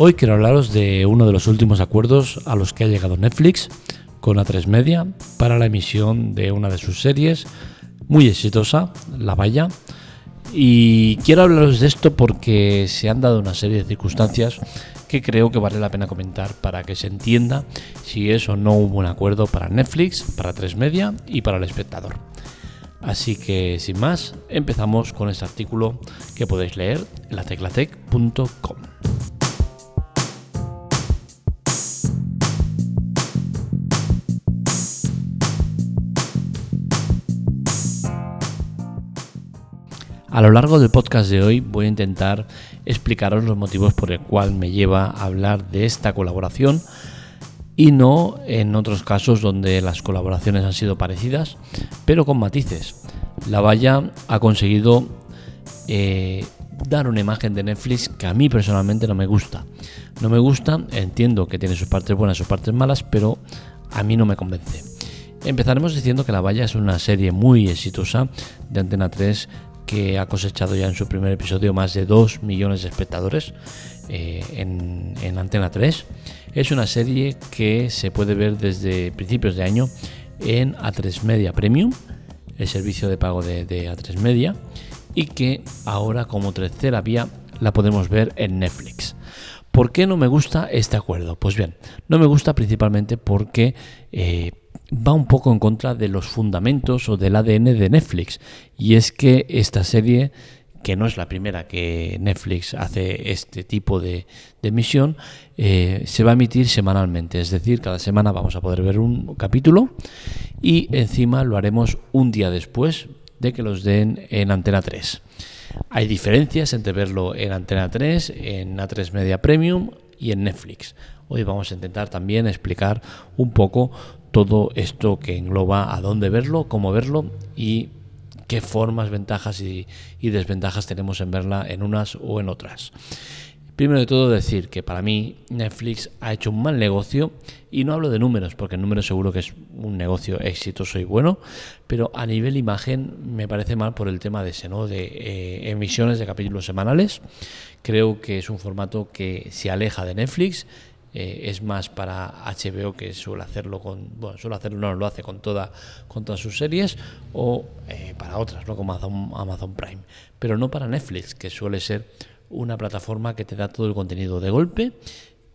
Hoy quiero hablaros de uno de los últimos acuerdos a los que ha llegado Netflix con A3 Media para la emisión de una de sus series muy exitosa, La Valla. Y quiero hablaros de esto porque se han dado una serie de circunstancias que creo que vale la pena comentar para que se entienda si es o no un buen acuerdo para Netflix, para 3 Media y para el espectador. Así que sin más, empezamos con este artículo que podéis leer en lateclatec.com. A lo largo del podcast de hoy voy a intentar explicaros los motivos por el cual me lleva a hablar de esta colaboración y no en otros casos donde las colaboraciones han sido parecidas, pero con matices. La Valla ha conseguido eh, dar una imagen de Netflix que a mí personalmente no me gusta. No me gusta, entiendo que tiene sus partes buenas y sus partes malas, pero a mí no me convence. Empezaremos diciendo que La Valla es una serie muy exitosa de Antena 3 que ha cosechado ya en su primer episodio más de 2 millones de espectadores eh, en, Antena 3. Es una serie que se puede ver desde principios de año en A3 Media Premium, el servicio de pago de, de A3 Media, y que ahora como tercera vía la podemos ver en Netflix. ¿Por qué no me gusta este acuerdo? Pues bien, no me gusta principalmente porque eh, va un poco en contra de los fundamentos o del ADN de Netflix. Y es que esta serie, que no es la primera que Netflix hace este tipo de, emisión, eh, se va a emitir semanalmente. Es decir, cada semana vamos a poder ver un capítulo y encima lo haremos un día después de que los den en Antena 3. Hay diferencias entre verlo en Antena 3, en A3 Media Premium y en Netflix. Hoy vamos a intentar también explicar un poco todo esto que engloba a dónde verlo, cómo verlo y qué formas, ventajas y, desventajas tenemos en verla en unas o en otras. Primero de todo decir que para mí Netflix ha hecho un mal negocio y no hablo de números porque el número seguro que es un negocio exitoso y bueno, pero a nivel imagen me parece mal por el tema de ese, ¿no? de eh, emisiones de capítulos semanales. Creo que es un formato que se aleja de Netflix eh, es más para HBO que suele hacerlo con bueno suele hacerlo no lo hace con toda con todas sus series o eh, para otras no como Amazon, Amazon Prime. Pero no para Netflix que suele ser una plataforma que te da todo el contenido de golpe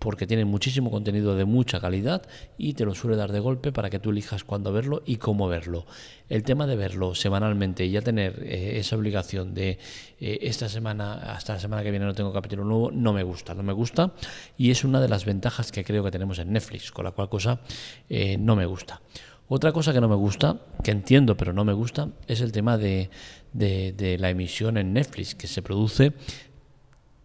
porque tiene muchísimo contenido de mucha calidad y te lo suele dar de golpe para que tú elijas cuándo verlo y cómo verlo. El tema de verlo semanalmente y ya tener eh, esa obligación de eh, esta semana hasta la semana que viene no tengo capítulo nuevo, no me gusta, no me gusta y es una de las ventajas que creo que tenemos en Netflix, con la cual cosa eh, no me gusta. Otra cosa que no me gusta, que entiendo pero no me gusta, es el tema de, de la emisión en Netflix, que se produce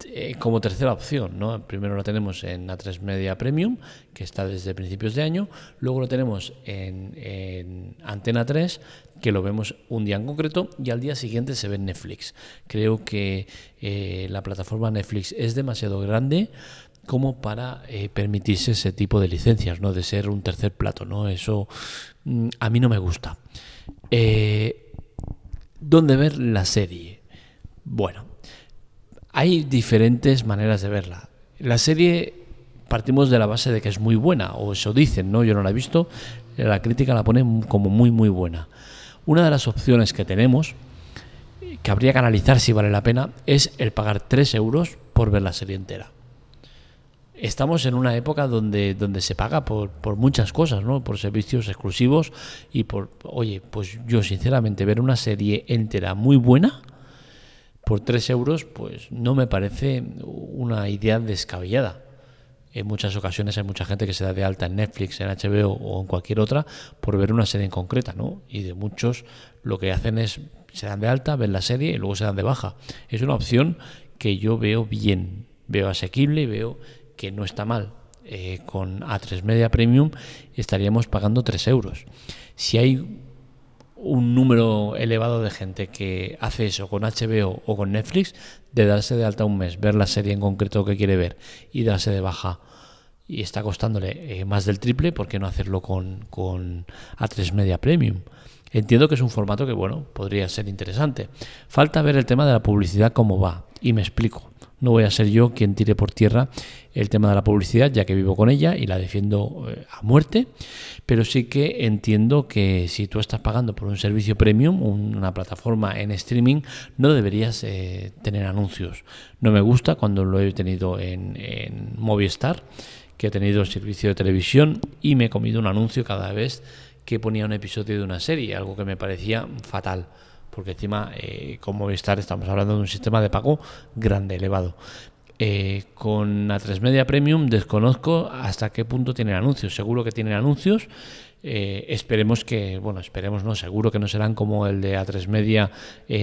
eh, como tercera opción, ¿no? Primero lo tenemos en A3 Media Premium, que está desde principios de año, luego lo tenemos en, Antena 3, que lo vemos un día en concreto, y al día siguiente se ve en Netflix. Creo que eh, la plataforma Netflix es demasiado grande como para eh, permitirse ese tipo de licencias, ¿no? De ser un tercer plato, ¿no? Eso mm, a mí no me gusta. ¿Dónde ver la serie? Bueno, hay diferentes maneras de verla. La serie partimos de la base de que es muy buena, o eso dicen, ¿no? Yo no la he visto, la crítica la pone como muy, muy buena. Una de las opciones que tenemos, que habría que analizar si vale la pena, es el pagar 3 euros por ver la serie entera. Estamos en una época donde, donde se paga por, por muchas cosas, ¿no? Por servicios exclusivos y por, oye, pues yo sinceramente ver una serie entera muy buena, por 3 euros, pues no me parece una idea descabellada. En muchas ocasiones hay mucha gente que se da de alta en Netflix, en HBO o en cualquier otra por ver una serie en concreta, ¿no? Y de muchos lo que hacen es se dan de alta, ven la serie y luego se dan de baja. Es una opción que yo veo bien, veo asequible y veo que no está mal. Eh, con A3 Media Premium estaríamos pagando 3 euros. Si hay un número elevado de gente que hace eso con HBO o con Netflix, de darse de alta un mes, ver la serie en concreto que quiere ver y darse de baja y está costándole eh, más del triple, ¿por qué no hacerlo con, con A3 Media Premium? Entiendo que es un formato que, bueno, podría ser interesante. Falta ver el tema de la publicidad cómo va, y me explico. No voy a ser yo quien tire por tierra el tema de la publicidad, ya que vivo con ella y la defiendo eh, a muerte, pero sí que entiendo que si tú estás pagando por un servicio premium, una plataforma en streaming, no deberías eh, tener anuncios. No me gusta cuando lo he tenido en, en Movistar, que he tenido el servicio de televisión y me he comido un anuncio cada vez que ponía un episodio de una serie, algo que me parecía fatal porque encima eh, con Movistar estamos hablando de un sistema de pago grande, elevado. Eh, con A3 Media Premium desconozco hasta qué punto tienen anuncios. Seguro que tienen anuncios. Eh, esperemos que, bueno, esperemos no, seguro que no serán como el de A3 Media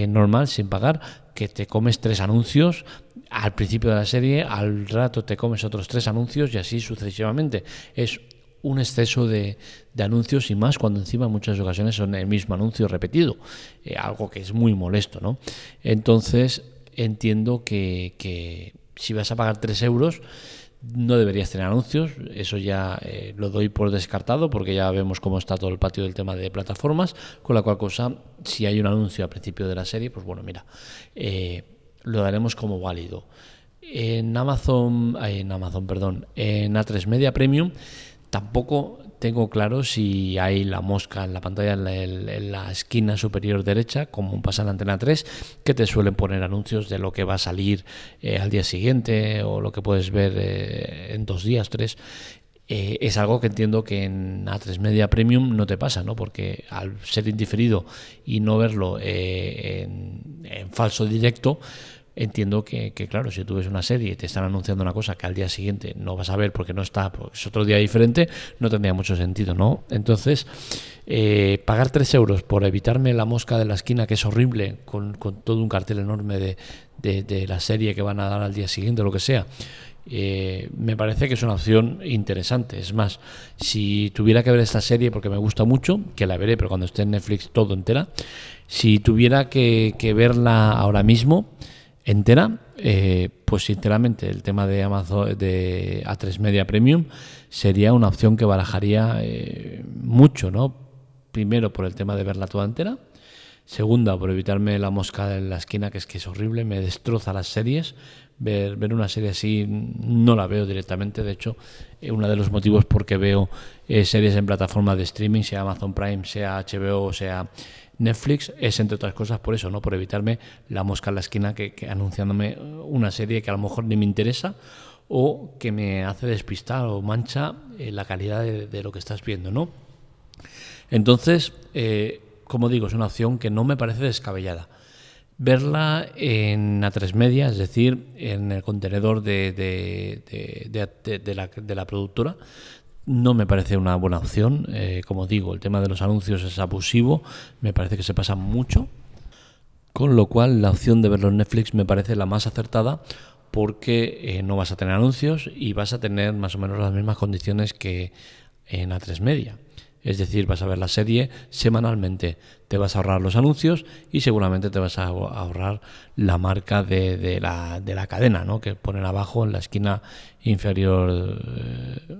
normal, sin pagar, que te comes tres anuncios al principio de la serie, al rato te comes otros tres anuncios y así sucesivamente. Es un exceso de, anuncios y más cuando encima en muchas ocasiones son el mismo anuncio repetido, eh, algo que es muy molesto, ¿no? Entonces entiendo que, si vas a pagar 3 euros no deberías tener anuncios, eso ya eh, lo doy por descartado porque ya vemos cómo está todo el patio del tema de plataformas, con la cual cosa, si hay un anuncio al principio de la serie, pues bueno, mira, eh, lo daremos como válido. En Amazon, en Amazon, perdón, en A3 Media Premium Tampoco tengo claro si hay la mosca en la pantalla en la, esquina superior derecha, como pasa en antena 3, que te suelen poner anuncios de lo que va a salir eh, al día siguiente o lo que puedes ver eh, en dos días, tres. Eh, es algo que entiendo que en A3 Media Premium no te pasa, ¿no? Porque al ser indiferido y no verlo en falso directo, entiendo que, claro, si tú ves una serie y te están anunciando una cosa que al día siguiente no vas a ver porque no está, porque es otro día diferente, no tendría mucho sentido, ¿no? Entonces, eh, pagar 3 euros por evitarme la mosca de la esquina, que es horrible, con, todo un cartel enorme de, de, la serie que van a dar al día siguiente, o lo que sea, eh, me parece que es una opción interesante. Es más, si tuviera que ver esta serie, porque me gusta mucho, que la veré, pero cuando esté en Netflix todo entera, si tuviera que, que verla ahora mismo, entera, eh, pues sinceramente el tema de Amazon de A3 Media Premium sería una opción que barajaría eh, mucho, ¿no? Primero por el tema de verla toda entera, segunda por evitarme la mosca en la esquina que es que es horrible, me destroza las series. Ver, ver una serie así no la veo directamente, de hecho, eh, uno de los motivos por que veo series en plataformas de streaming, sea Amazon Prime, sea HBO o sea Netflix es, entre otras cosas, por eso, ¿no? Por evitarme la mosca en la esquina que, anunciándome una serie que a lo mejor ni me interesa o que me hace despistar o mancha eh, la calidad de, lo que estás viendo, ¿no? Entonces, eh, como digo, es una opción que no me parece descabellada. Verla en A3 Media, es decir, en el contenedor de, de, la, productora, no me parece una buena opción. Eh, como digo, el tema de los anuncios es abusivo, me parece que se pasa mucho. Con lo cual, la opción de verlo en Netflix me parece la más acertada porque eh, no vas a tener anuncios y vas a tener más o menos las mismas condiciones que en A3 Media. Es decir, vas a ver la serie semanalmente, te vas a ahorrar los anuncios y seguramente te vas a ahorrar la marca de, la, de la, cadena, ¿no? que ponen abajo en la esquina inferior. Eh,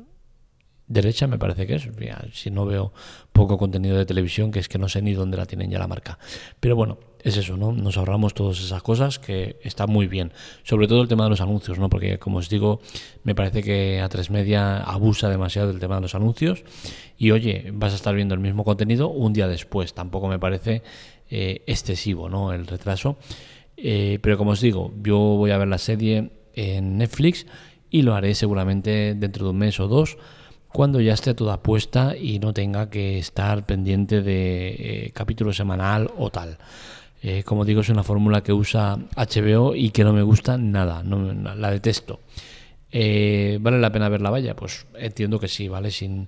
derecha me parece que es, si no veo poco contenido de televisión, que es que no sé ni dónde la tienen ya la marca. Pero bueno, es eso, ¿no? Nos ahorramos todas esas cosas que está muy bien. Sobre todo el tema de los anuncios, ¿no? Porque como os digo, me parece que A3 Media abusa demasiado del tema de los anuncios y oye, vas a estar viendo el mismo contenido un día después. Tampoco me parece eh, excesivo, ¿no? El retraso. Eh, pero como os digo, yo voy a ver la serie en Netflix y lo haré seguramente dentro de un mes o dos cuando ya esté toda puesta y no tenga que estar pendiente de eh, capítulo semanal o tal. Eh, como digo, es una fórmula que usa HBO y que no me gusta nada, la detesto. Eh, ¿Vale la pena verla vaya? Pues entiendo que sí, ¿vale? Sin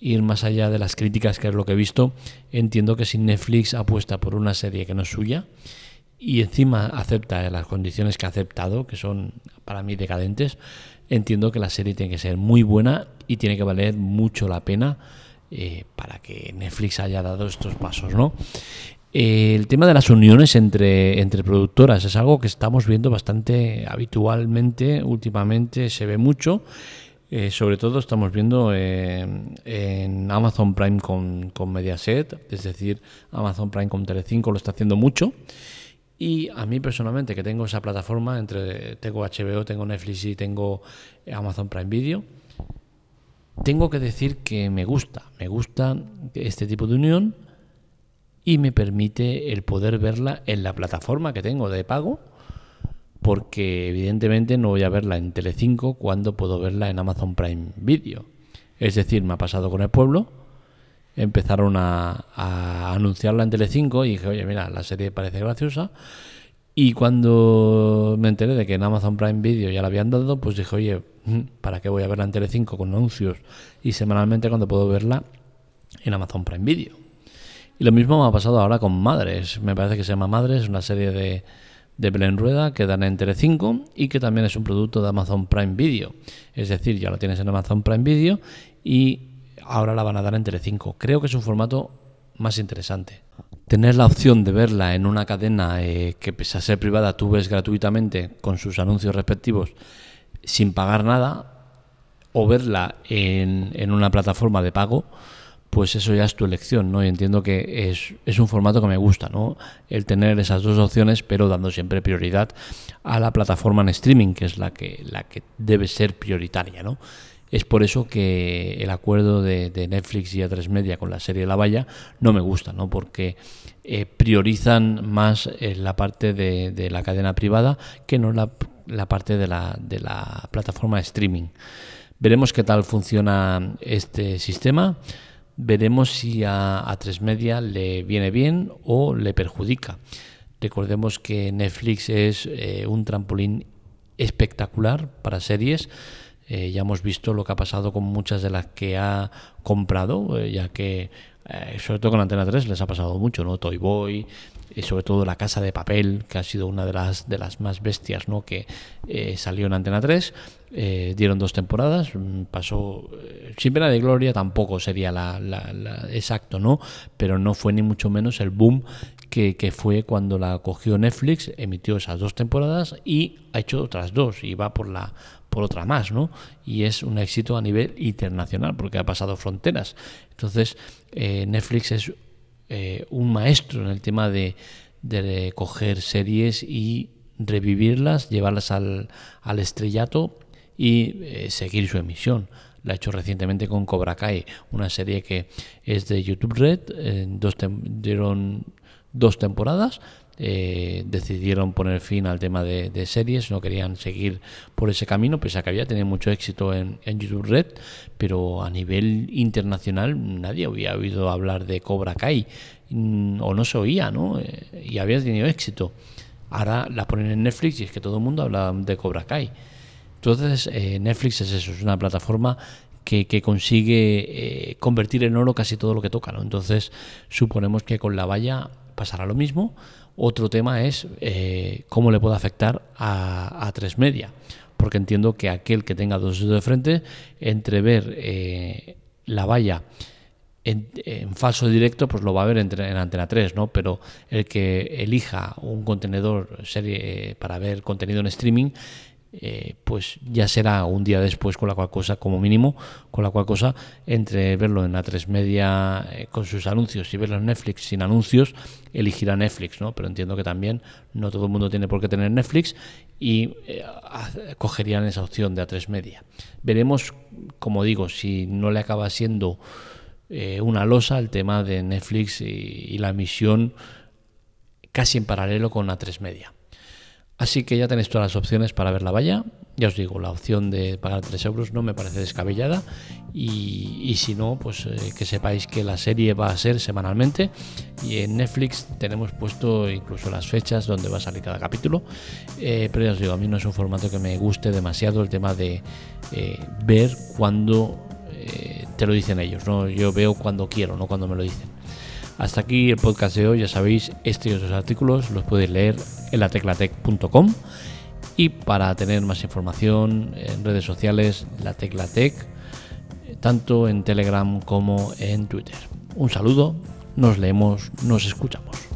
ir más allá de las críticas, que es lo que he visto, entiendo que si Netflix apuesta por una serie que no es suya y encima acepta las condiciones que ha aceptado, que son para mí decadentes, entiendo que la serie tiene que ser muy buena y tiene que valer mucho la pena eh, para que Netflix haya dado estos pasos, ¿no? Eh, el tema de las uniones entre, entre productoras es algo que estamos viendo bastante habitualmente, últimamente se ve mucho. Eh, sobre todo estamos viendo en Amazon Prime con, con, Mediaset, es decir, Amazon Prime con Telecinco lo está haciendo mucho Y a mí personalmente, que tengo esa plataforma, entre tengo HBO, tengo Netflix y tengo Amazon Prime Video, tengo que decir que me gusta, me gusta este tipo de unión y me permite el poder verla en la plataforma que tengo de pago, porque evidentemente no voy a verla en Telecinco cuando puedo verla en Amazon Prime Video. Es decir, me ha pasado con el pueblo, empezaron a, anunciarla en Telecinco y dije, oye, mira, la serie parece graciosa. Y cuando me enteré de que en Amazon Prime Video ya la habían dado, pues dije, oye, mm, ¿para qué voy a verla en Telecinco con anuncios y semanalmente cuando puedo verla en Amazon Prime Video? Y lo mismo me ha pasado ahora con Madres. Me parece que se llama Madres, una serie de, de Belén Rueda que dan en Telecinco y que también es un producto de Amazon Prime Video. Es decir, ya lo tienes en Amazon Prime Video y ahora la van a dar en Telecinco. Creo que es un formato más interesante. Tener la opción de verla en una cadena eh, que pese a ser privada tú ves gratuitamente con sus anuncios respectivos sin pagar nada o verla en, en una plataforma de pago pues eso ya es tu elección, ¿no? Y entiendo que es, es, un formato que me gusta, ¿no? El tener esas dos opciones, pero dando siempre prioridad a la plataforma en streaming, que es la que, la que debe ser prioritaria, ¿no? Es por eso que el acuerdo de, Netflix y A3 Media con la serie La Valla no me gusta, ¿no? porque eh, priorizan más eh, la parte de, la cadena privada que no la, parte de la, plataforma de streaming. Veremos qué tal funciona este sistema. Veremos si a A3 Media le viene bien o le perjudica. Recordemos que Netflix es eh, un trampolín espectacular para series eh, ya hemos visto lo que ha pasado con muchas de las que ha comprado, eh, ya que eh, sobre todo con Antena 3 les ha pasado mucho, ¿no? Toy Boy, y sobre todo La Casa de Papel, que ha sido una de las, de las más bestias, ¿no? Que salió en Antena 3, dieron dos temporadas, mm, pasó sin pena de gloria, tampoco sería la, exacto, ¿no? Pero no fue ni mucho menos el boom que, fue cuando la cogió Netflix, emitió esas dos temporadas y ha hecho otras dos y va por la por otra más, ¿no? Y es un éxito a nivel internacional porque ha pasado fronteras. Entonces, eh, Netflix es eh, un maestro en el tema de, de, coger series y revivirlas, llevarlas al, al estrellato y eh, seguir su emisión. La ha hecho recientemente con Cobra Kai, una serie que es de YouTube Red, dos dieron dos temporadas, eh, decidieron poner fin al tema de, series, no querían seguir por ese camino, pese a que había tenido mucho éxito en, YouTube Red, pero a nivel internacional nadie había oído hablar de Cobra Kai, mm, o no se oía, ¿no? Eh, y había tenido éxito. Ahora la ponen en Netflix y es que todo el mundo habla de Cobra Kai. Entonces, eh, Netflix es eso, es una plataforma que, consigue convertir en oro casi todo lo que toca. ¿no? Entonces, suponemos que con la valla pasará lo mismo. Otro tema es eh, cómo le puede afectar a, a tres media, porque entiendo que aquel que tenga dos dedos de frente, entre ver eh, la valla en, falso directo, pues lo va a ver en, en, Antena 3, ¿no? Pero el que elija un contenedor serie para ver contenido en streaming, eh, pues ya será un día después con la cual cosa, como mínimo, con la cual cosa, entre verlo en A3 Media eh, con sus anuncios y verlo en Netflix sin anuncios, elegirá Netflix, ¿no? Pero entiendo que también no todo el mundo tiene por qué tener Netflix y eh, cogerían esa opción de A3 Media. Veremos, como digo, si no le acaba siendo una losa el tema de Netflix y, y la emisión casi en paralelo con A3 Media. Así que ya tenéis todas las opciones para ver la valla. Ya os digo, la opción de pagar 3 euros no me parece descabellada. Y, si no, pues eh, que sepáis que la serie va a ser semanalmente. Y en Netflix tenemos puesto incluso las fechas donde va a salir cada capítulo. Eh, pero ya os digo, a mí no es un formato que me guste demasiado el tema de eh, ver cuando te lo dicen ellos. ¿no? Yo veo cuando quiero, no cuando me lo dicen. Hasta aquí el podcast de hoy, ya sabéis, este y otros artículos los podéis leer en la teclatec.com y para tener más información en redes sociales, la Teclatec, tanto en Telegram como en Twitter. Un saludo, nos leemos, nos escuchamos.